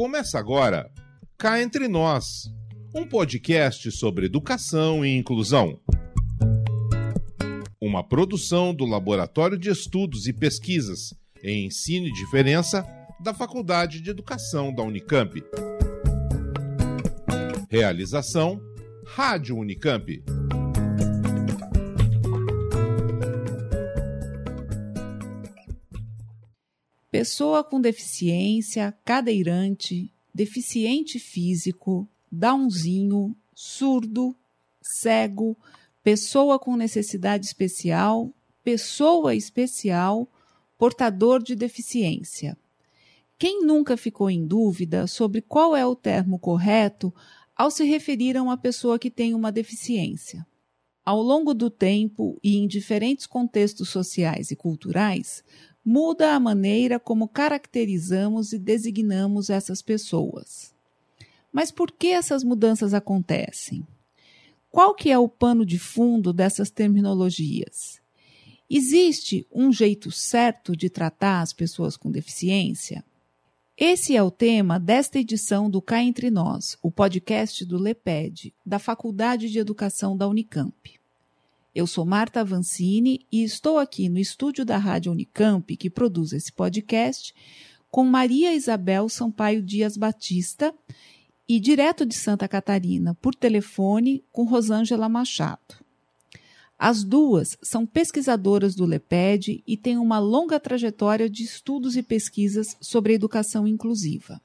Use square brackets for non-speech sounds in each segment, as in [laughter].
Começa agora, Cá Entre Nós, um podcast sobre educação e inclusão. Uma produção do Laboratório de Estudos e Pesquisas em Ensino e Diferença da Faculdade de Educação da Unicamp. Realização Rádio Unicamp. Pessoa com deficiência, cadeirante, deficiente físico, downzinho, surdo, cego, pessoa com necessidade especial, pessoa especial, portador de deficiência. Quem nunca ficou em dúvida sobre qual é o termo correto ao se referir a uma pessoa que tem uma deficiência? Ao longo do tempo e em diferentes contextos sociais e culturais, muda a maneira como caracterizamos e designamos essas pessoas. Mas por que essas mudanças acontecem? Qual que é o pano de fundo dessas terminologias? Existe um jeito certo de tratar as pessoas com deficiência? Esse é o tema desta edição do Cá Entre Nós, o podcast do LEPED, da Faculdade de Educação da Unicamp. Eu sou Marta Avancini e estou aqui no estúdio da Rádio Unicamp, que produz esse podcast, com Maria Isabel Sampaio Dias Batista e direto de Santa Catarina, por telefone, com Rosângela Machado. As duas são pesquisadoras do LEPED e têm uma longa trajetória de estudos e pesquisas sobre educação inclusiva.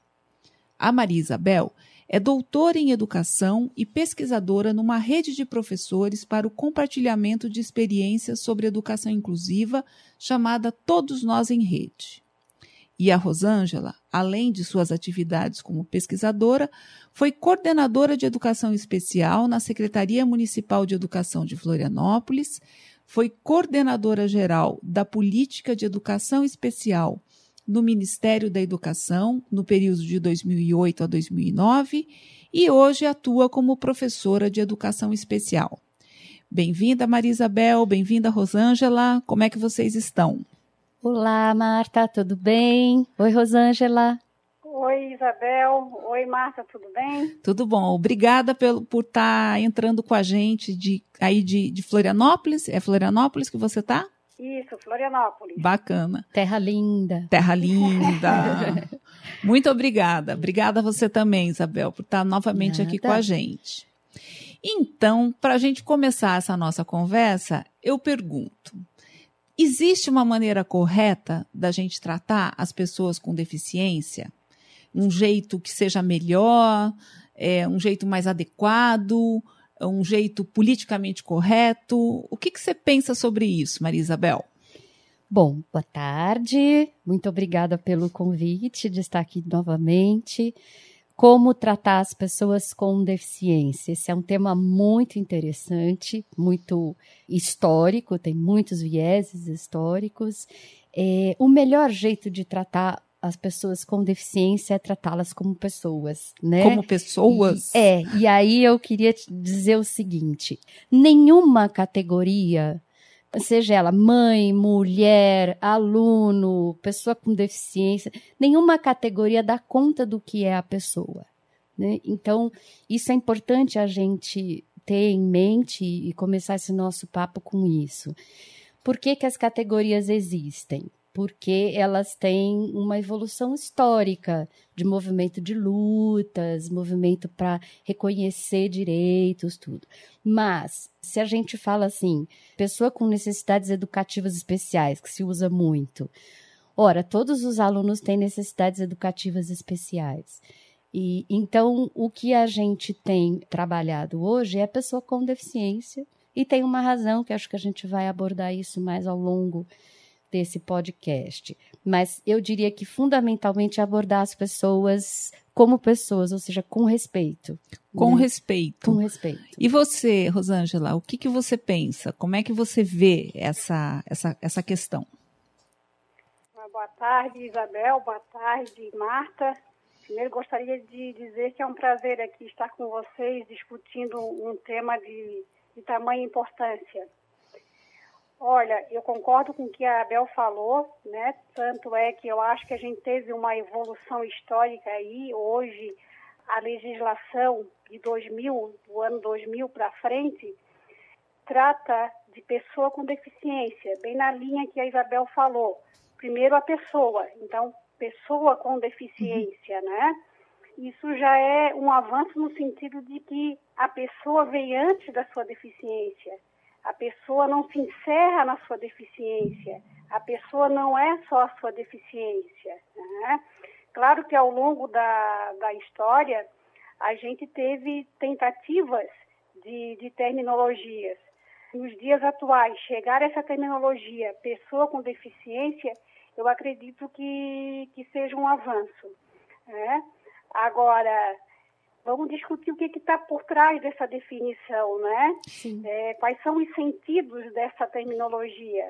A Maria Isabel é doutora em educação e pesquisadora numa rede de professores para o compartilhamento de experiências sobre educação inclusiva chamada Todos Nós em Rede. E a Rosângela, além de suas atividades como pesquisadora, foi coordenadora de educação especial na Secretaria Municipal de Educação de Florianópolis, foi coordenadora geral da Política de Educação Especial no Ministério da Educação no período de 2008 a 2009 e hoje atua como professora de educação especial. Bem-vinda, Maria Isabel, bem-vinda, Rosângela. Como é que vocês estão? Olá, Marta, tudo bem? Oi, Rosângela. Oi, Isabel. Oi, Marta, tudo bem? Tudo bom. Obrigada pelo, por estar tá entrando com a gente de, aí de, de Florianópolis. É Florianópolis que você está? Isso, Florianópolis. Bacana. Terra linda. Terra linda. [laughs] Muito obrigada. Obrigada a você também, Isabel, por estar novamente Nada. aqui com a gente. Então, para a gente começar essa nossa conversa, eu pergunto: existe uma maneira correta da gente tratar as pessoas com deficiência? Um jeito que seja melhor, é, um jeito mais adequado? Um jeito politicamente correto? O que, que você pensa sobre isso, Maria Isabel? Bom, boa tarde. Muito obrigada pelo convite de estar aqui novamente. Como tratar as pessoas com deficiência? Esse é um tema muito interessante, muito histórico, tem muitos vieses históricos. É, o melhor jeito de tratar as pessoas com deficiência é tratá-las como pessoas, né? Como pessoas? E, é, e aí eu queria dizer o seguinte: nenhuma categoria, seja ela mãe, mulher, aluno, pessoa com deficiência, nenhuma categoria dá conta do que é a pessoa. Né? Então, isso é importante a gente ter em mente e começar esse nosso papo com isso. Por que, que as categorias existem? Porque elas têm uma evolução histórica de movimento de lutas, movimento para reconhecer direitos, tudo. Mas, se a gente fala assim, pessoa com necessidades educativas especiais, que se usa muito, ora, todos os alunos têm necessidades educativas especiais. E então, o que a gente tem trabalhado hoje é a pessoa com deficiência, e tem uma razão que acho que a gente vai abordar isso mais ao longo desse podcast. Mas eu diria que fundamentalmente abordar as pessoas como pessoas, ou seja, com respeito. Com né? respeito. Com respeito. E você, Rosângela, o que, que você pensa? Como é que você vê essa, essa, essa questão? Boa tarde, Isabel. Boa tarde, Marta. Primeiro, gostaria de dizer que é um prazer aqui estar com vocês discutindo um tema de, de tamanha importância. Olha, eu concordo com o que a Abel falou, né? Tanto é que eu acho que a gente teve uma evolução histórica aí. Hoje, a legislação de 2000, do ano 2000 para frente, trata de pessoa com deficiência, bem na linha que a Isabel falou. Primeiro a pessoa, então, pessoa com deficiência, uhum. né? Isso já é um avanço no sentido de que a pessoa vem antes da sua deficiência. A pessoa não se encerra na sua deficiência. A pessoa não é só a sua deficiência. Né? Claro que ao longo da, da história, a gente teve tentativas de, de terminologias nos dias atuais, chegar a essa terminologia pessoa com deficiência, eu acredito que, que seja um avanço. Né? Agora, vamos discutir o que está por trás dessa definição, né? É, quais são os sentidos dessa terminologia?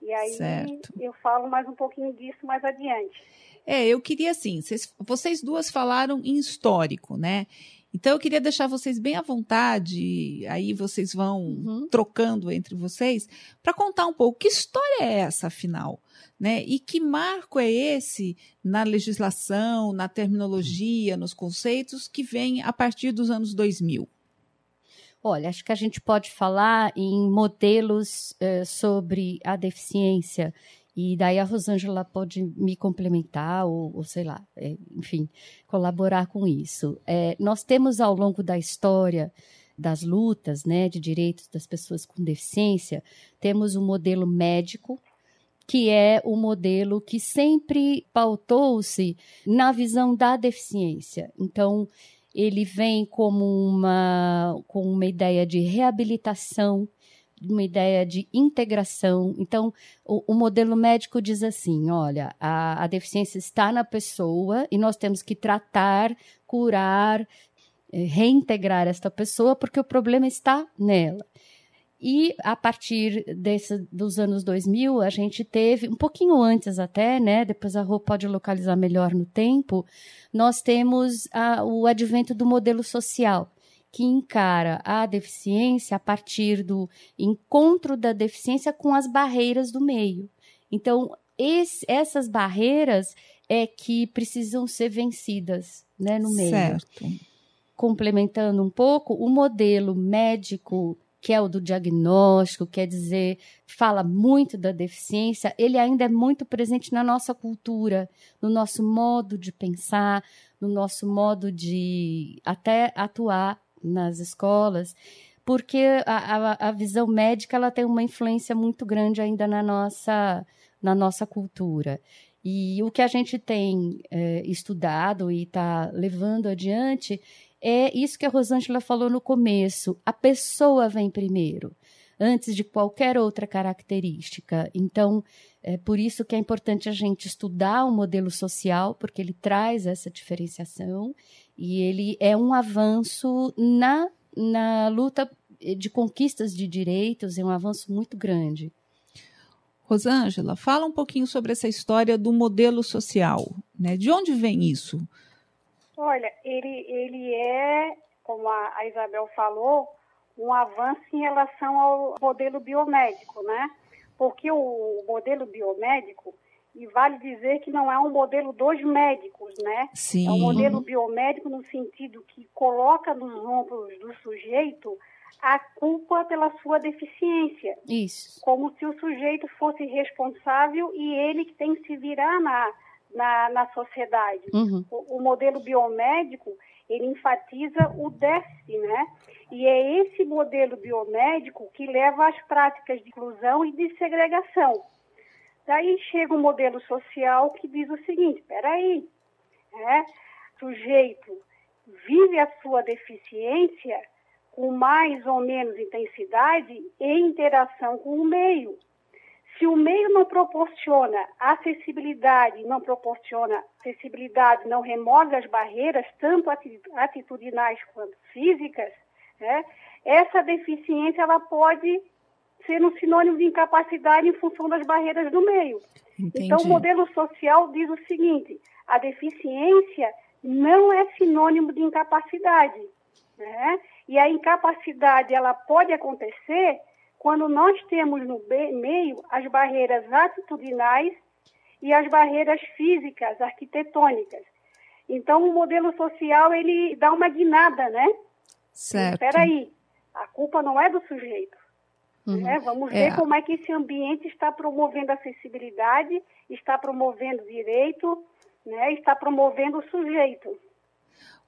E aí certo. eu falo mais um pouquinho disso mais adiante. É, eu queria assim, vocês, vocês duas falaram em histórico, né? Então eu queria deixar vocês bem à vontade, aí vocês vão uhum. trocando entre vocês, para contar um pouco que história é essa, afinal. Né? E que marco é esse na legislação, na terminologia, nos conceitos que vem a partir dos anos 2000? Olha, acho que a gente pode falar em modelos uh, sobre a deficiência e daí a Rosângela pode me complementar, ou, ou sei lá, é, enfim, colaborar com isso. É, nós temos ao longo da história das lutas né, de direitos das pessoas com deficiência, temos um modelo médico, que é o modelo que sempre pautou-se na visão da deficiência. Então, ele vem como uma, com uma ideia de reabilitação uma ideia de integração. Então, o, o, modelo médico diz assim: olha, a, a deficiência está na pessoa e nós temos que tratar, curar, eh, reintegrar esta pessoa porque o problema está nela. E a partir desse, dos anos 2000, a gente teve, um pouquinho antes até, né? Depois a Rô pode localizar melhor no tempo, nós temos a, o advento do modelo social que encara a deficiência a partir do encontro da deficiência com as barreiras do meio. Então, esse, essas barreiras é que precisam ser vencidas né, no meio. Certo. Complementando um pouco, o modelo médico que é o do diagnóstico, quer dizer, fala muito da deficiência, ele ainda é muito presente na nossa cultura, no nosso modo de pensar, no nosso modo de até atuar nas escolas, porque a, a, a, visão médica ela tem uma influência muito grande ainda na nossa, na nossa cultura. E o que a gente tem é, estudado e está levando adiante é isso que a Rosângela falou no começo: a pessoa vem primeiro, antes de qualquer outra característica. Então, é por isso que é importante a gente estudar o modelo social, porque ele traz essa diferenciação e ele é um avanço na, na luta de conquistas de direitos, é um avanço muito grande. Rosângela, fala um pouquinho sobre essa história do modelo social. Né? De onde vem isso? Olha, ele, ele é, como a, a Isabel falou, um avanço em relação ao modelo biomédico, né? Porque o modelo biomédico, e vale dizer que não é um modelo dos médicos, né? Sim. É um modelo biomédico no sentido que coloca nos ombros do sujeito a culpa pela sua deficiência. Isso. Como se o sujeito fosse responsável e ele que tem que se virar na, na, na sociedade. Uhum. O, o, modelo biomédico, ele enfatiza o déficit, né? E é esse modelo biomédico que leva às práticas de inclusão e de segregação. Daí chega um modelo social que diz o seguinte: peraí, né? sujeito vive a sua deficiência com mais ou menos intensidade em interação com o meio. Se o meio não proporciona acessibilidade, não proporciona acessibilidade, não remove as barreiras, tanto atitudinais quanto físicas, né? essa deficiência ela pode ser um sinônimo de incapacidade em função das barreiras do meio. Entendi. Então, o modelo social diz o seguinte: a deficiência não é sinônimo de incapacidade. Né? E a incapacidade ela pode acontecer quando nós temos no meio as barreiras atitudinais e as barreiras físicas, arquitetônicas. Então, o modelo social, ele dá uma guinada, né? Certo. Espera aí, a culpa não é do sujeito. Uhum. Né? Vamos ver é. como é que esse ambiente está promovendo acessibilidade, está promovendo direito, né? está promovendo o sujeito.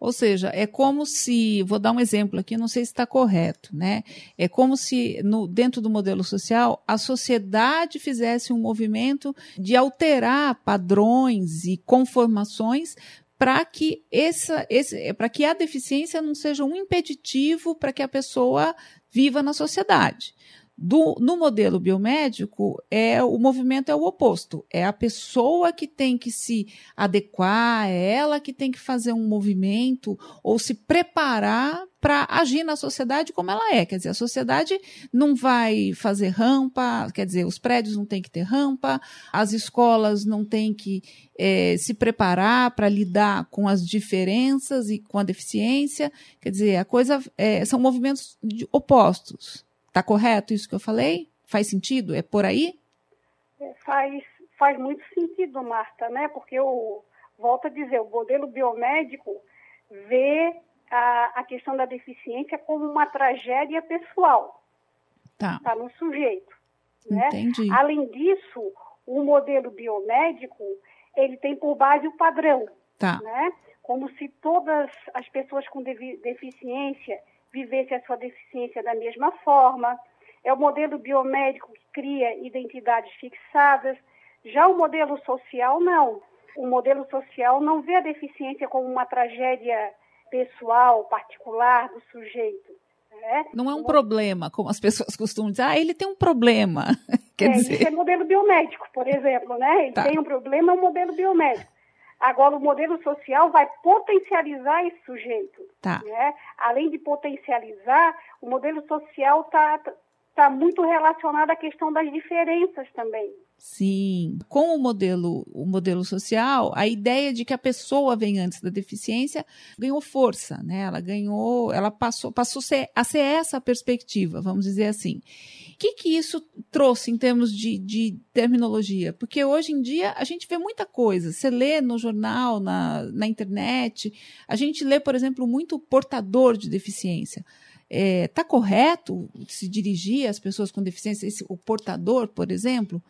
Ou seja, é como se, vou dar um exemplo aqui, não sei se está correto, né? É como se, no, dentro do modelo social, a sociedade fizesse um movimento de alterar padrões e conformações para que essa, esse, para que a deficiência não seja um impeditivo para que a pessoa viva na sociedade. Do, no modelo biomédico, é o movimento é o oposto. É a pessoa que tem que se adequar, é ela que tem que fazer um movimento ou se preparar para agir na sociedade como ela é. Quer dizer, a sociedade não vai fazer rampa, quer dizer, os prédios não têm que ter rampa, as escolas não têm que é, se preparar para lidar com as diferenças e com a deficiência. Quer dizer, a coisa é, são movimentos opostos. Está correto isso que eu falei? Faz sentido? É por aí? É, faz, faz muito sentido, Marta, né? Porque eu volto a dizer, o modelo biomédico vê a, a questão da deficiência como uma tragédia pessoal. Tá. Tá no sujeito. Né? Entendi. Além disso, o modelo biomédico ele tem por base o padrão. Tá. Né? Como se todas as pessoas com deficiência vivesse a sua deficiência da mesma forma. É o modelo biomédico que cria identidades fixadas. Já o modelo social, não. O modelo social não vê a deficiência como uma tragédia pessoal, particular do sujeito. Né? Não é um o... problema, como as pessoas costumam dizer, ah, ele tem um problema. [laughs] Quer é, dizer... Isso é modelo biomédico, por exemplo, né? Ele tá. tem um problema, é um modelo biomédico. Agora, o modelo social vai potencializar esse sujeito. Tá. Né? Além de potencializar, o modelo social está tá muito relacionado à questão das diferenças também. Sim, com o modelo, o modelo social, a ideia de que a pessoa vem antes da deficiência ganhou força, né? Ela ganhou, ela passou, passou a ser essa perspectiva, vamos dizer assim. Que, que isso trouxe em termos de, de terminologia? Porque hoje em dia a gente vê muita coisa. Você lê no jornal, na, na internet, a gente lê, por exemplo, muito portador de deficiência. Está é, tá correto se dirigir às pessoas com deficiência, esse, o portador, por exemplo?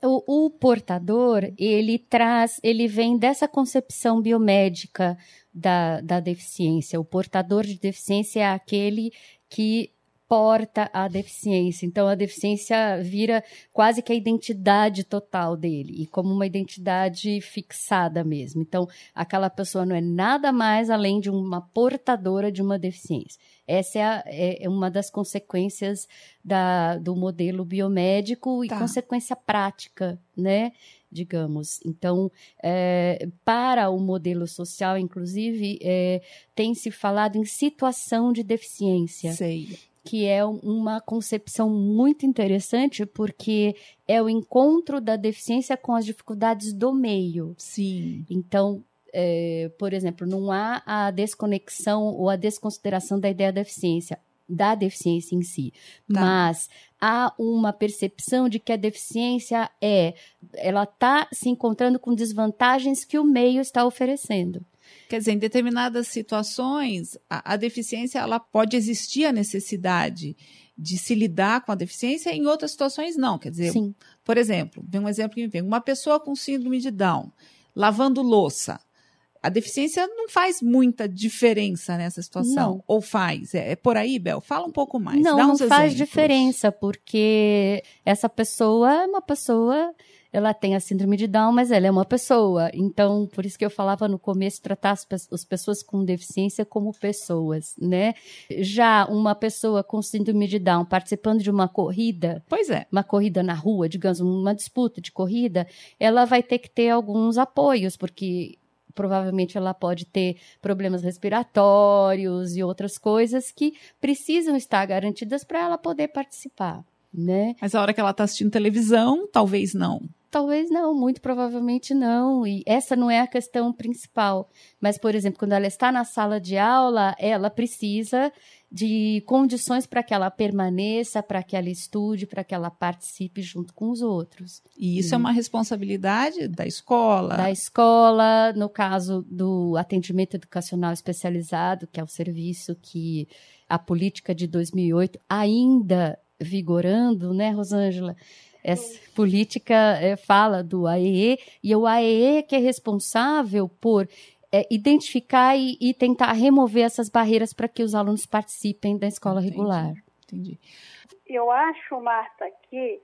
O, o, portador, ele traz, ele vem dessa concepção biomédica da, da deficiência. O portador de deficiência é aquele que porta a deficiência. Então, a deficiência vira quase que a identidade total dele, e como uma identidade fixada mesmo. Então, aquela pessoa não é nada mais além de uma portadora de uma deficiência. Essa é, a, é, é uma das consequências da, do modelo biomédico e tá. consequência prática, né? digamos. Então, é, para o modelo social, inclusive, é, tem se falado em situação de deficiência. Sei que é uma concepção muito interessante, porque é o encontro da deficiência com as dificuldades do meio. Sim. Então, é, por exemplo, não há a desconexão ou a desconsideração da ideia da deficiência, da deficiência em si, tá. mas há uma percepção de que a deficiência é, ela está se encontrando com desvantagens que o meio está oferecendo. Quer dizer, em determinadas situações, a, a deficiência ela pode existir a necessidade de se lidar com a deficiência, em outras situações não. Quer dizer, Sim. por exemplo, vem um exemplo que me vem, uma pessoa com síndrome de Down, lavando louça. A deficiência não faz muita diferença nessa situação. Não. Ou faz? É, é, por aí, Bel? Fala um pouco mais. Não, não faz diferença, porque essa pessoa é uma pessoa ela tem a síndrome de Down, mas ela é uma pessoa. Então, por isso que eu falava no começo, tratar as, as pessoas com deficiência como pessoas, né? Já uma pessoa com síndrome de Down participando de uma corrida, pois é, uma corrida na rua, digamos, uma disputa de corrida, ela vai ter que ter alguns apoios, porque provavelmente ela pode ter problemas respiratórios e outras coisas que precisam estar garantidas para ela poder participar, né? Mas a hora que ela está assistindo televisão, talvez não. Talvez não, muito provavelmente não. E essa não é a questão principal. Mas, por exemplo, quando ela está na sala de aula, ela precisa de condições para que ela permaneça, para que ela estude, para que ela participe junto com os outros. E isso é uma responsabilidade da escola. Da escola, no caso do atendimento educacional especializado, que é o serviço que a política de 2008 ainda vigorando, né, Rosângela? Essa política é, fala do AEE e o AEE que é responsável por é, identificar e, e, tentar remover essas barreiras para que os alunos participem da escola entendi, regular. Entendi. Eu acho, Marta, que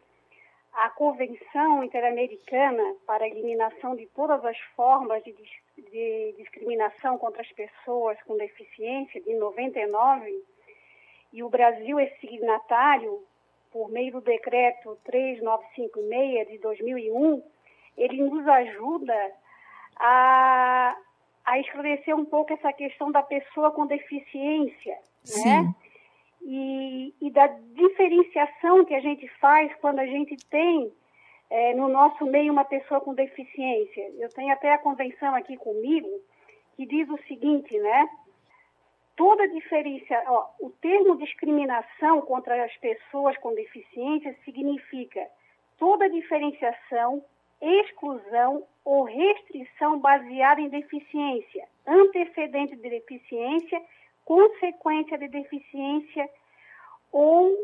a Convenção Interamericana para a Eliminação de Todas as Formas de, de discriminação contra as pessoas com deficiência, de 99, e o Brasil é signatário por meio do decreto 3956 de 2001, ele nos ajuda a, a esclarecer um pouco essa questão da pessoa com deficiência, Sim. né? E, e da diferenciação que a gente faz quando a gente tem é, no nosso meio uma pessoa com deficiência. Eu tenho até a convenção aqui comigo que diz o seguinte, né? Toda diferença, ó, o termo discriminação contra as pessoas com deficiência significa toda diferenciação, exclusão ou restrição baseada em deficiência, antecedente de deficiência, consequência de deficiência ou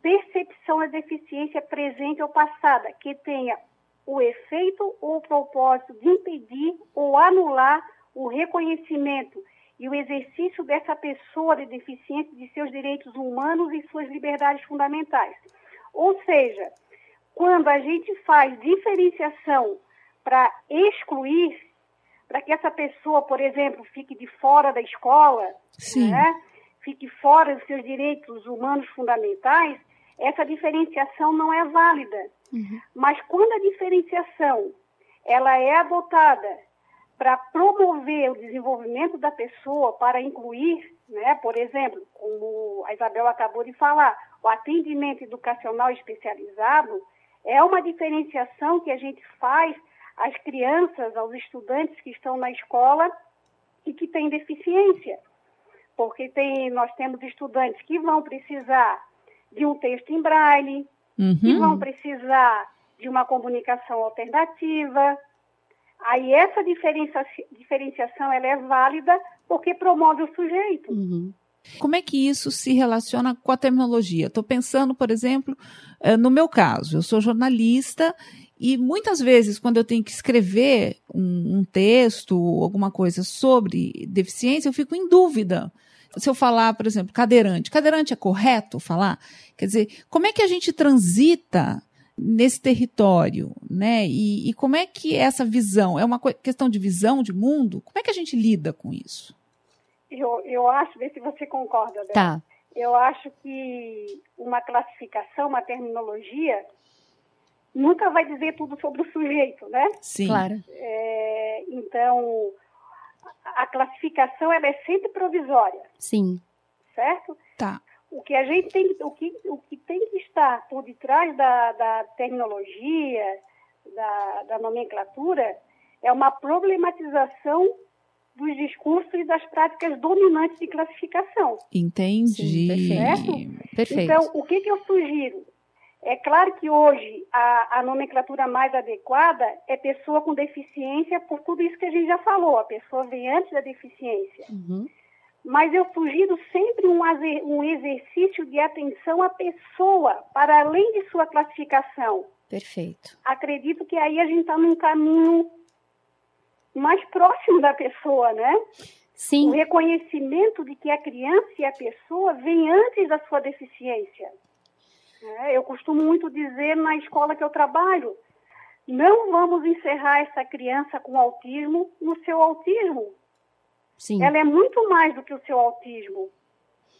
percepção da deficiência presente ou passada, que tenha o efeito ou o propósito de impedir ou anular o reconhecimento e o exercício dessa pessoa de deficiente de seus direitos humanos e suas liberdades fundamentais. Ou seja, quando a gente faz diferenciação para excluir, para que essa pessoa, por exemplo, fique de fora da escola, né, fique fora dos seus direitos humanos fundamentais, essa diferenciação não é válida. Uhum. Mas quando a diferenciação ela é adotada para promover o desenvolvimento da pessoa, para incluir, né, por exemplo, como a Isabel acabou de falar, o atendimento educacional especializado é uma diferenciação que a gente faz às crianças, aos estudantes que estão na escola e que têm deficiência. Porque tem, nós temos estudantes que vão precisar de um texto em braille, uhum. que vão precisar de uma comunicação alternativa, Aí essa diferenciação ela é válida porque promove o sujeito. Uhum. Como é que isso se relaciona com a terminologia? Estou pensando, por exemplo, eh, no meu caso, eu sou jornalista e muitas vezes, quando eu tenho que escrever um, um texto, alguma coisa sobre deficiência, eu fico em dúvida se eu falar, por exemplo, cadeirante, cadeirante é correto falar? Quer dizer, como é que a gente transita nesse território, né? E, e, como é que essa visão é uma questão de visão de mundo? Como é que a gente lida com isso? Eu, eu acho, vê se você concorda. Bela. Tá. Eu acho que uma classificação, uma terminologia, nunca vai dizer tudo sobre o sujeito, né? Sim. Claro. É, então, a classificação ela é sempre provisória. Sim. Certo? Tá o que a gente tem, o que, o que tem que estar por detrás da, da terminologia, da, da nomenclatura, é uma problematização dos discursos e das práticas dominantes de classificação. Entendi. Sim, perfeito. perfeito. Então, o que, que eu sugiro? É claro que hoje a, a, nomenclatura mais adequada é pessoa com deficiência, por tudo isso que a gente já falou. A pessoa vem antes da deficiência. Uhum mas eu sugiro sempre um, um exercício de atenção à pessoa, para além de sua classificação. Perfeito. Acredito que aí a gente está num caminho mais próximo da pessoa, né? Sim. O reconhecimento de que a criança e a pessoa vem antes da sua deficiência. É, eu costumo muito dizer na escola que eu trabalho, não vamos encerrar essa criança com autismo no seu autismo. Sim. Ela é muito mais do que o seu autismo.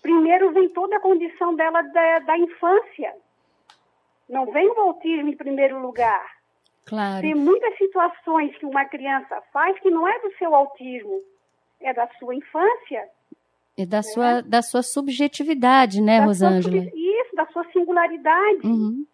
Primeiro vem toda a condição dela da, da infância. Não vem o autismo em primeiro lugar. Claro. Tem muitas situações que uma criança faz que não é do seu autismo, é da sua infância. É da, né? sua, da sua subjetividade, né, da Rosângela? Sua, isso, da sua singularidade. Uhum.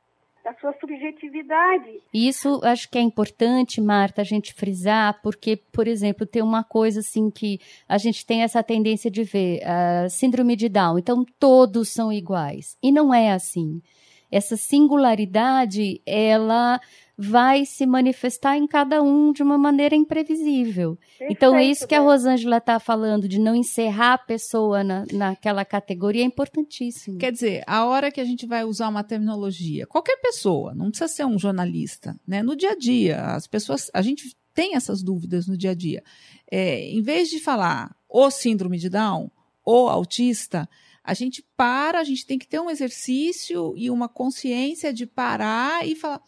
Da sua subjetividade. Isso acho que é importante, Marta, a gente frisar, porque, por exemplo, tem uma coisa assim que a gente tem essa tendência de ver, a síndrome de Down, então todos são iguais. E não é assim. Essa singularidade, ela vai se manifestar em cada um de uma maneira imprevisível. Perfeito, Então, é isso que a. Rosângela está falando, de não encerrar a pessoa na, naquela categoria, é importantíssimo. Quer dizer, a hora que a gente vai usar uma terminologia, qualquer pessoa, não precisa ser um jornalista, né? No dia a dia, as pessoas, a gente tem essas dúvidas no dia a dia. É, em vez de falar o síndrome de Down, o autista, a gente para, a gente tem que ter um exercício e uma consciência de parar e falar: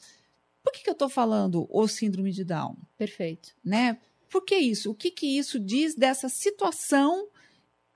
por que, que eu estou falando o síndrome de Down? Perfeito. né? Por que isso? O que, que isso diz dessa situação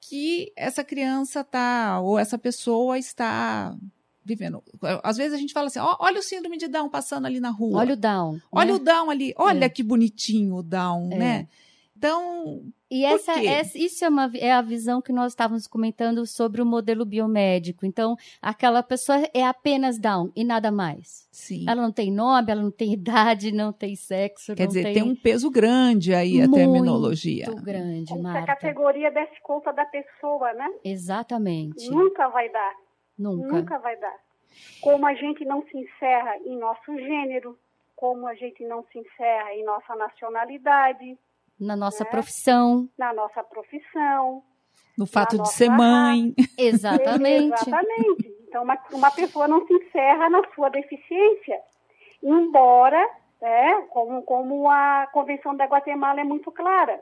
que essa criança tá ou essa pessoa está vivendo? Às vezes a gente fala assim: ó, olha o síndrome de Down passando ali na rua. Olha o down. Olha né? o Down ali. Olha É. que bonitinho o Down, É. né? Então, E essa, essa- isso é, uma, é a visão que nós estávamos comentando sobre o modelo biomédico. Então, aquela pessoa é apenas down e nada mais. sim. Ela não tem nome, ela não tem [laughs] idade, não tem sexo. Quer não dizer, tem, tem um peso grande aí a Muito terminologia. muito grande, Como se a Marta. categoria desse conta da pessoa, né? Exatamente. Nunca vai dar. Nunca. Nunca vai dar. Como a gente não se encerra em nosso gênero, como a gente não se encerra em nossa nacionalidade, Na nossa né? profissão. na nossa profissão. No fato de ser mãe. [laughs] Exatamente. Exatamente. Então, uma, uma pessoa não se encerra na sua deficiência. Embora, né, como, como a Convenção da Guatemala é muito clara,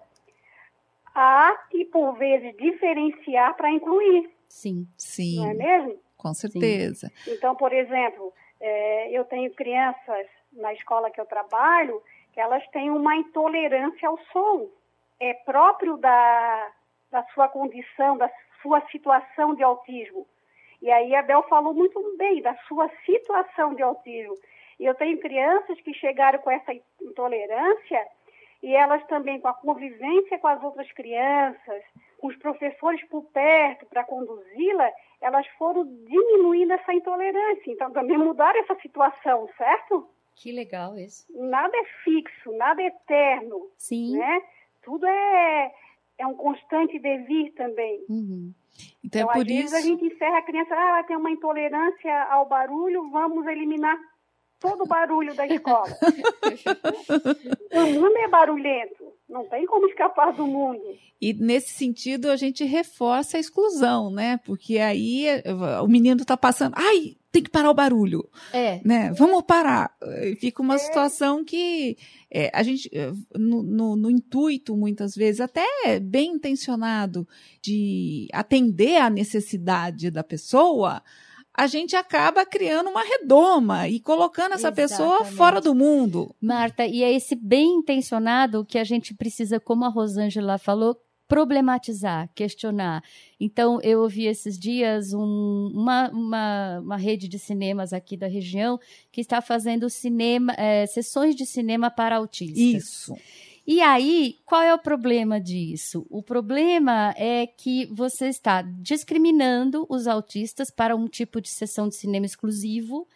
há que, por vezes, diferenciar para incluir, Sim. Sim, não é mesmo? com certeza. Então, por exemplo, eh, eu tenho crianças na escola que eu trabalho que elas têm uma intolerância ao som. É próprio da, da sua condição, da sua situação de autismo. E aí a Bel falou muito bem da sua situação de autismo. E eu tenho crianças que chegaram com essa intolerância e elas também com a convivência com as outras crianças, com os professores por perto para conduzi-la, elas foram diminuindo essa intolerância. Então também mudaram essa situação, certo? Que legal isso. Nada é fixo, nada é eterno, Sim. né? Tudo é, é um constante devir também. Uhum. Então, Então, é às por vezes isso. a gente encerra a criança, ah, ela tem uma intolerância ao barulho, vamos eliminar todo o barulho da escola. [laughs] o mundo é barulhento, não tem como escapar do mundo. E nesse sentido a gente reforça a exclusão, né? Porque aí eh, o menino tá passando, ai, tem que parar o barulho, É. né? Vamos parar. E Fica uma situação que eh, a gente, eh, no, no- no intuito, muitas vezes, até bem intencionado, de atender à necessidade da pessoa, a gente acaba criando uma redoma e colocando essa pessoa Exatamente. fora do mundo. Marta, e é esse bem intencionado que a gente precisa, como a Rosângela falou, problematizar, questionar. Então, eu ouvi esses dias um- uma, uma, uma rede de cinemas aqui da região que está fazendo cinema, eh, sessões de cinema para autistas. Isso. E aí, qual é o problema disso? O problema é que você está discriminando os autistas para um tipo de sessão de cinema exclusivo,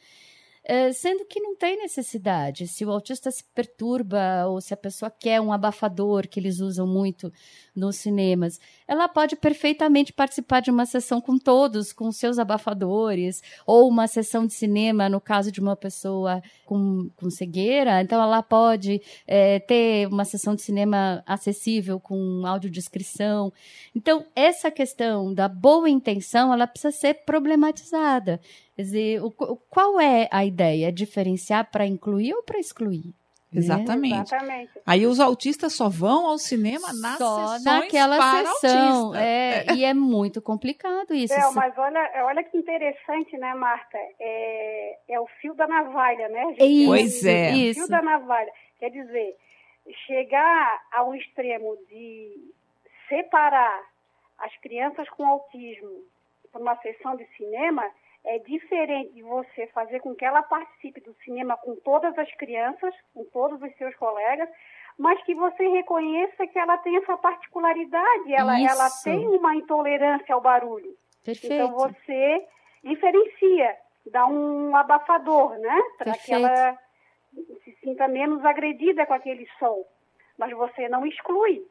eh, sendo que não tem necessidade. Se o autista se perturba ou se a pessoa quer um abafador que eles usam muito nos cinemas, ela pode perfeitamente participar de uma sessão com todos, com seus abafadores, ou uma sessão de cinema, no caso de uma pessoa com, com cegueira, então ela pode é, ter uma sessão de cinema acessível com audiodescrição. Então, essa questão da boa intenção, ela precisa ser problematizada. Quer dizer, o, qual é a ideia? Diferenciar para incluir ou para excluir? Exatamente. Exatamente. Aí os autistas só vão ao cinema nas Só sessões naquela para sessão. autista. É, E é muito complicado isso. É, mas olha, olha que interessante, né, Marta? É, é o fio da navalha, né? gente? É isso, Pois é. O Isso. fio da navalha. Quer dizer, chegar ao extremo de separar as crianças com autismo para uma sessão de cinema é diferente de você fazer com que ela participe do cinema com todas as crianças, com todos os seus colegas, mas que você reconheça que ela tem essa particularidade, ela, ela tem uma intolerância ao barulho. Perfeito. Então você diferencia, dá um abafador, né? Para que ela se sinta menos agredida com aquele som. Mas você não exclui.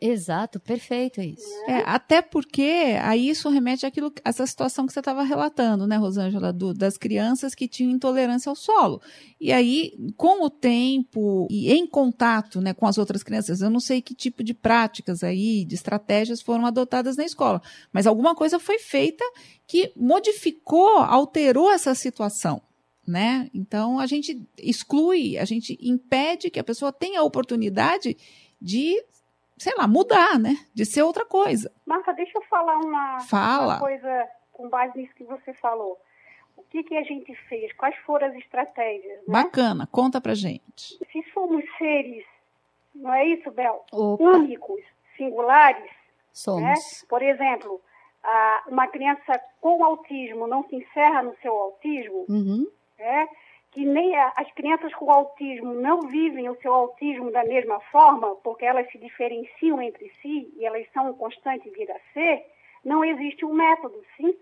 Exato, perfeito isso. É, até porque aí isso remete àquilo, essa situação que você estava relatando, né, Rosângela, do- das crianças que tinham intolerância ao solo. E aí, com o tempo e em contato né, com as outras crianças, eu não sei que tipo de práticas aí, de estratégias foram adotadas na escola, mas alguma coisa foi feita que modificou, alterou essa situação. Né? Então a gente exclui, a gente impede que a pessoa tenha a oportunidade de sei lá, mudar, né? De ser outra coisa. Marta, deixa eu falar uma, Fala. uma coisa com base nisso que você falou. O que, que a gente fez? Quais foram as estratégias? Né? Bacana, conta pra gente. Se somos seres, não é isso, Bel? Opa, Únicos, singulares, né? somos. Por exemplo, uma criança com autismo não se encerra no seu autismo, Uhum. né? Que nem a- as crianças com autismo não vivem o seu autismo da mesma forma, porque elas se diferenciam entre si e elas são um constante vir a ser, não existe um método, sim?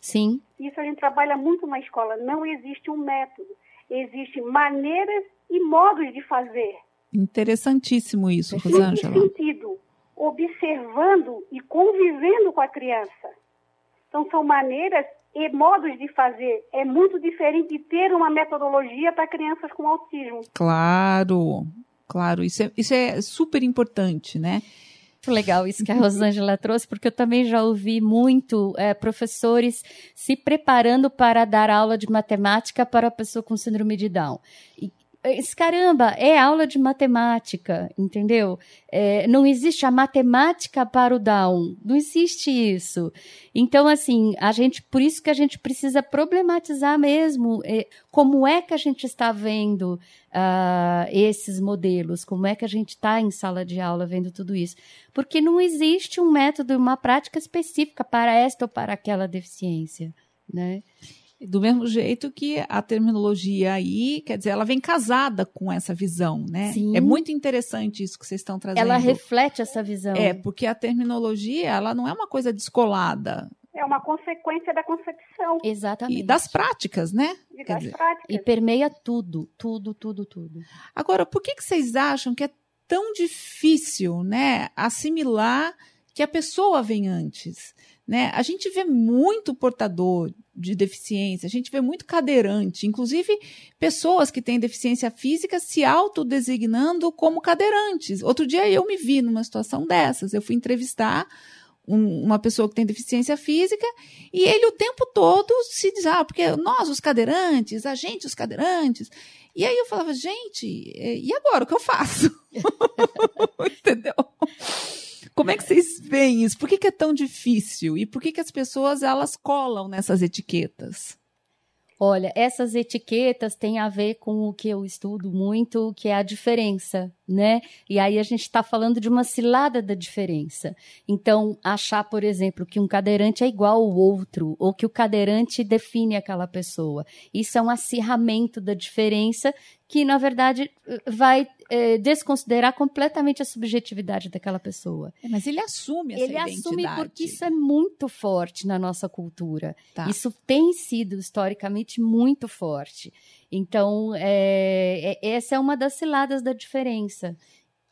Sim, Isso a gente trabalha muito na escola. Não existe um método. Existem maneiras e modos de fazer. Interessantíssimo isso, Rosângela. sentido? Observando e convivendo com a criança. Então, são maneiras e modos de fazer. É muito diferente de ter uma metodologia para crianças com autismo. Claro, claro, isso é, isso é super importante, né? muito legal isso que a Rosângela trouxe, porque eu também já ouvi muito é, professores se preparando para dar aula de matemática para a pessoa com síndrome de Down. E, caramba, é aula de matemática, entendeu? É, não existe a matemática para o Down, não existe isso. Então, assim, a gente, por isso que a gente precisa problematizar mesmo é, como é que a gente está vendo ah, esses modelos, como é que a gente está em sala de aula vendo tudo isso. Porque não existe um método, uma prática específica para esta ou para aquela deficiência, né? Do mesmo jeito que a terminologia aí, quer dizer, ela vem casada com essa visão, né? Sim. É muito interessante isso que vocês estão trazendo. Ela reflete essa visão. É, porque a terminologia, ela não é uma coisa descolada. É uma consequência da concepção Exatamente. E das práticas, né? e Quer das dizer, práticas. E permeia tudo, tudo, tudo, tudo. Agora, por que, que vocês acham que é tão difícil, né, assimilar que a pessoa vem antes? Né? A gente vê muito portador de deficiência, a gente vê muito cadeirante, inclusive pessoas que têm deficiência física se autodesignando como cadeirantes. Outro dia eu me vi numa situação dessas. Eu fui entrevistar um- uma pessoa que tem deficiência física e ele o tempo todo se diz, ah, porque nós os cadeirantes, a gente os cadeirantes. E aí eu falava, gente, e agora o que eu faço? [laughs] Entendeu? Como é que vocês veem isso? Por que, que é tão difícil? E por que, que as pessoas elas colam nessas etiquetas? Olha, essas etiquetas têm a ver com o que eu estudo muito, que é a diferença, né? E aí a gente está falando de uma cilada da diferença. Então, achar, por exemplo, que um cadeirante é igual ao outro, ou que o cadeirante define aquela pessoa. Isso é um acirramento da diferença que, na verdade, vai eh, desconsiderar completamente a subjetividade daquela pessoa. É, Mas ele assume essa Ele assume identidade. porque isso é muito forte na nossa cultura. Tá. Isso tem sido historicamente muito forte. Então, é, é- essa é uma das ciladas da diferença.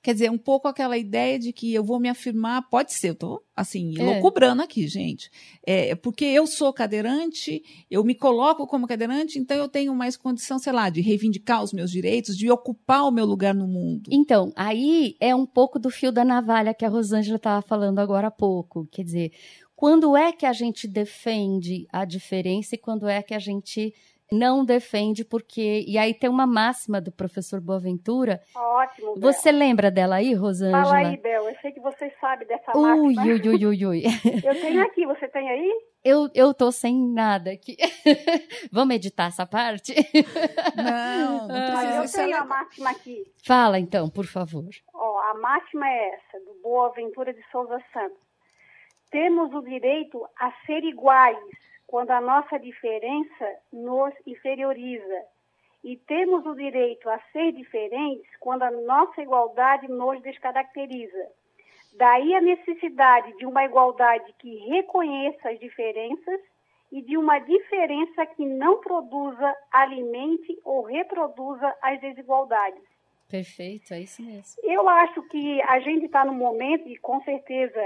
Quer dizer, um pouco aquela ideia de que eu vou me afirmar, pode ser, eu tô assim, É. loucubrando aqui, gente. É, porque eu sou cadeirante, eu me coloco como cadeirante, então eu tenho mais condição, sei lá, de reivindicar os meus direitos, de ocupar o meu lugar no mundo. Então, aí é um pouco do fio da navalha que a Rosângela estava falando agora há pouco. Quer dizer, quando é que a gente defende a diferença e quando é que a gente não defende, porque. E aí tem uma máxima do professor Boaventura. Ótimo. Bel. Você lembra dela aí, Rosângela? Fala aí, Bel. Eu sei que você sabe dessa Ui, máxima. ui, ui, ui, ui. [laughs] Eu tenho aqui, você tem aí? Eu, eu tô sem nada aqui. [laughs] Vamos editar essa parte? Não, não [laughs] Ah, Mas precisa. eu é tenho a máxima aqui. Fala então, por favor. Ó, a máxima é essa, do Boaventura de Souza Santos. Temos o direito a ser iguais quando a nossa diferença nos inferioriza. E temos o direito a ser diferentes quando a nossa igualdade nos descaracteriza. Daí a necessidade de uma igualdade que reconheça as diferenças e de uma diferença que não produza, alimente ou reproduza as desigualdades. Perfeito, é isso mesmo. Eu acho que a gente está no momento, e com certeza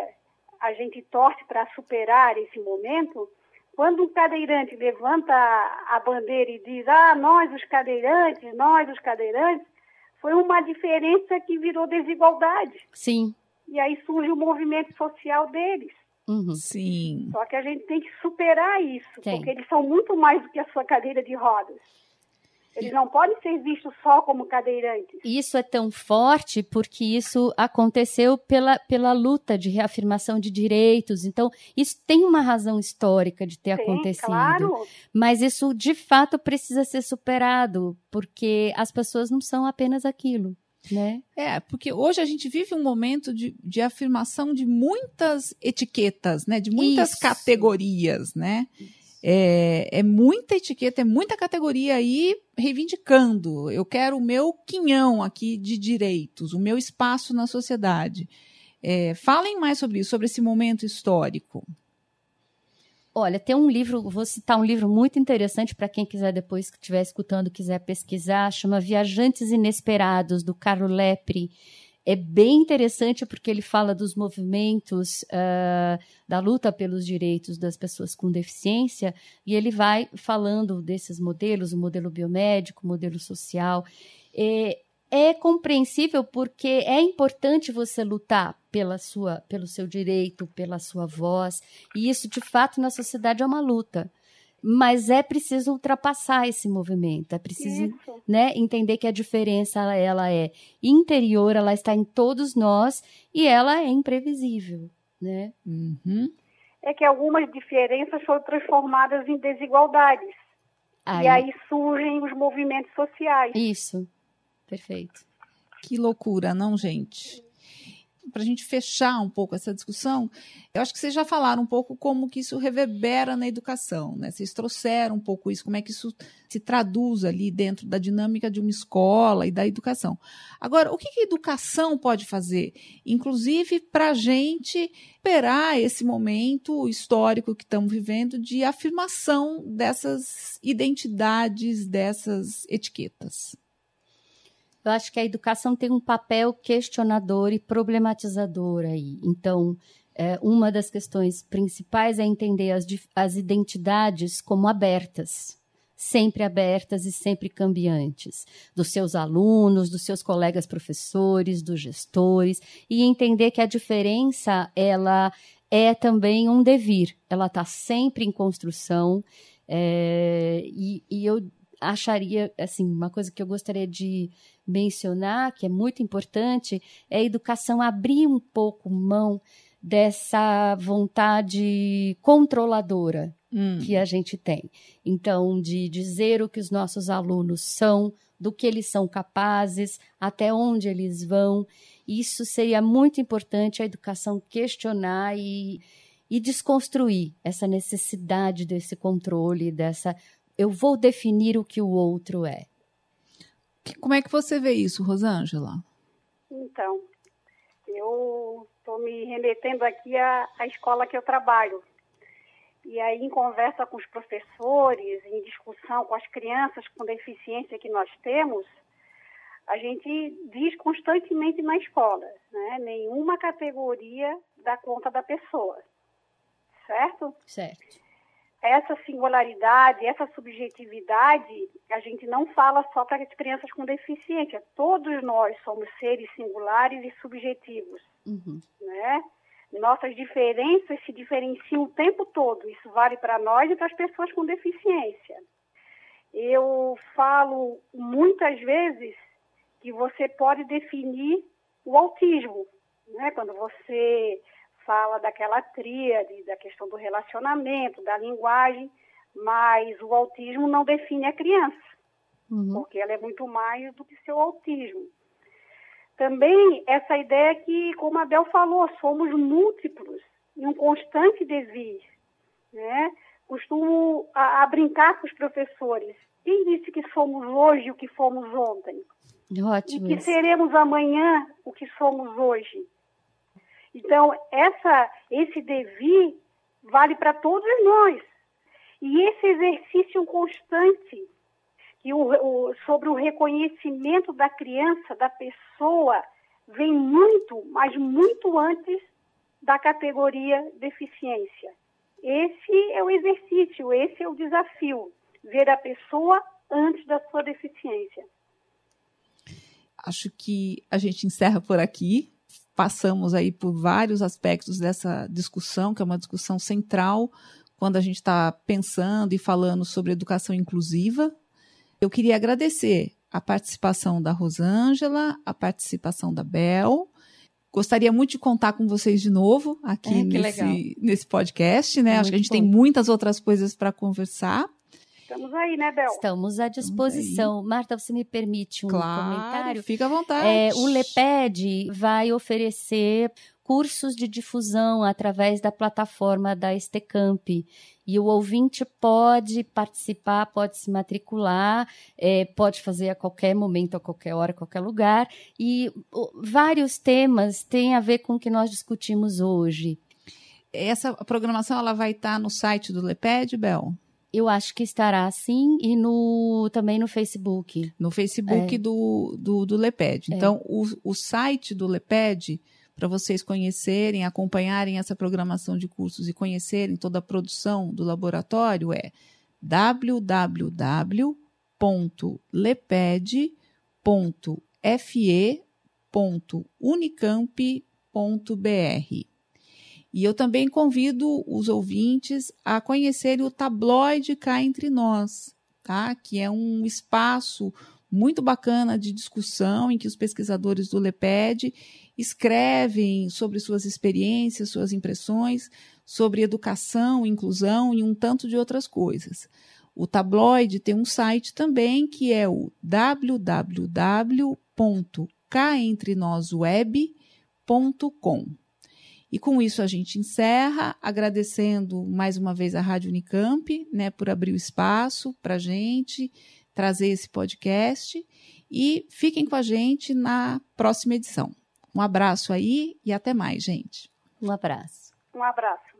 a gente torce para superar esse momento, quando um cadeirante levanta a bandeira e diz, ah, nós os cadeirantes, nós os cadeirantes, foi uma diferença que virou desigualdade. Sim. E aí surge o movimento social deles. Uhum. Sim. Só que a gente tem que superar isso, Tem. porque eles são muito mais do que a sua cadeira de rodas. Eles não podem ser vistos só como cadeirantes. Isso é tão forte porque isso aconteceu pela, pela luta de reafirmação de direitos. Então, isso tem uma razão histórica de ter Tem, acontecido. claro. Mas isso, de fato, precisa ser superado, porque as pessoas não são apenas aquilo, né? É, porque hoje a gente vive um momento de, de afirmação de muitas etiquetas, né? De muitas Isso. categorias, né? É, é muita etiqueta, é muita categoria aí reivindicando. Eu quero o meu quinhão aqui de direitos, o meu espaço na sociedade. É, falem mais sobre isso, sobre esse momento histórico. Olha, tem um livro, vou citar um livro muito interessante para quem quiser depois que estiver escutando, quiser pesquisar, chama Viajantes Inesperados, do Carlo Lepre. É bem interessante porque ele fala dos movimentos ah, da luta pelos direitos das pessoas com deficiência e ele vai falando desses modelos, o modelo biomédico, o modelo social. É, é compreensível porque é importante você lutar pela sua, pelo seu direito, pela sua voz, e isso de fato na sociedade é uma luta. Mas é preciso ultrapassar esse movimento, é preciso né, entender que a diferença ela, ela é interior, ela está em todos nós e ela é imprevisível, né? Uhum. É que algumas diferenças foram transformadas em desigualdades. Aí, E aí surgem os movimentos sociais. Isso, perfeito. Que loucura, não, gente? Para a gente fechar um pouco essa discussão, eu acho que vocês já falaram um pouco como que isso reverbera na educação, né? Vocês trouxeram um pouco isso, como é que isso se traduz ali dentro da dinâmica de uma escola e da educação. Agora, o que, que a educação pode fazer, inclusive para a gente superar esse momento histórico que estamos vivendo de afirmação dessas identidades, dessas etiquetas? Eu acho que a educação tem um papel questionador e problematizador aí. Então, é, uma das questões principais é entender as, as identidades como abertas, sempre abertas e sempre cambiantes, dos seus alunos, dos seus colegas professores, dos gestores, e entender que a diferença ela é também um devir, ela está sempre em construção. é, e, e eu acharia, assim, uma coisa que eu gostaria de mencionar, que é muito importante, é a educação abrir um pouco mão dessa vontade controladora Hum. que a gente tem. Então, de dizer o que os nossos alunos são, do que eles são capazes, até onde eles vão. Isso seria muito importante a educação questionar e, e desconstruir essa necessidade desse controle, dessa eu vou definir o que o outro é. Como é que você vê isso, Rosângela? Então, eu estou me remetendo aqui à, à escola que eu trabalho. E aí, em conversa com os professores, em discussão com as crianças com deficiência que nós temos, a gente diz constantemente na escola, né? Nenhuma categoria dá conta da pessoa, certo? Certo. Essa singularidade, essa subjetividade, a gente não fala só para as crianças com deficiência. Todos nós somos seres singulares e subjetivos, Uhum. né? Nossas diferenças se diferenciam o tempo todo. Isso vale para nós e para as pessoas com deficiência. Eu falo muitas vezes que você pode definir o autismo, né? Quando você fala daquela tríade, da questão do relacionamento, da linguagem, mas o autismo não define a criança, Uhum. porque ela é muito mais do que seu autismo. Também essa ideia que, como a Bel falou, somos múltiplos, em um constante devir, né? Costumo a, a brincar com os professores. Quem disse que somos hoje o que fomos ontem? E Ótimo. que isso. seremos amanhã o que somos hoje. Então, essa, esse devir vale para todos nós. E esse exercício constante e o, o, sobre o reconhecimento da criança, da pessoa, vem muito, mas muito antes da categoria deficiência. Esse é o exercício, esse é o desafio, ver a pessoa antes da sua deficiência. Acho que a gente encerra por aqui. Passamos aí por vários aspectos dessa discussão, que é uma discussão central quando a gente está pensando e falando sobre educação inclusiva, eu queria agradecer a participação da Rosângela, a participação da Bel. Gostaria muito de contar com vocês de novo aqui é, nesse, nesse podcast, né? Muito Acho que a gente bom. tem muitas outras coisas para conversar. Estamos aí, né, Bel? Estamos à disposição. Marta, você me permite um claro, comentário? Fica à vontade. É, o LEPED vai oferecer cursos de difusão através da plataforma da Estecamp. E o ouvinte pode participar, pode se matricular, é, pode fazer a qualquer momento, a qualquer hora, a qualquer lugar. E o, vários temas têm a ver com o que nós discutimos hoje. Essa programação ela vai estar no site do LEPED, Bel? Eu acho que estará sim e no também no Facebook. No Facebook é. do, do, do LEPED. É. Então, o, o site do LEPED para vocês conhecerem, acompanharem essa programação de cursos e conhecerem toda a produção do laboratório é www.leped.fe.unicamp.br. E eu também convido os ouvintes a conhecerem o tabloide cá entre nós, tá? Que é um espaço muito bacana de discussão em que os pesquisadores do LEPED escrevem sobre suas experiências, suas impressões sobre educação, inclusão e um tanto de outras coisas. O tabloide tem um site também que é o www.caentrenosweb.com. E com isso a gente encerra, agradecendo mais uma vez a Rádio Unicamp, né, por abrir o espaço para a gente trazer esse podcast e fiquem com a gente na próxima edição. Um abraço aí e até mais, gente. Um abraço. Um abraço.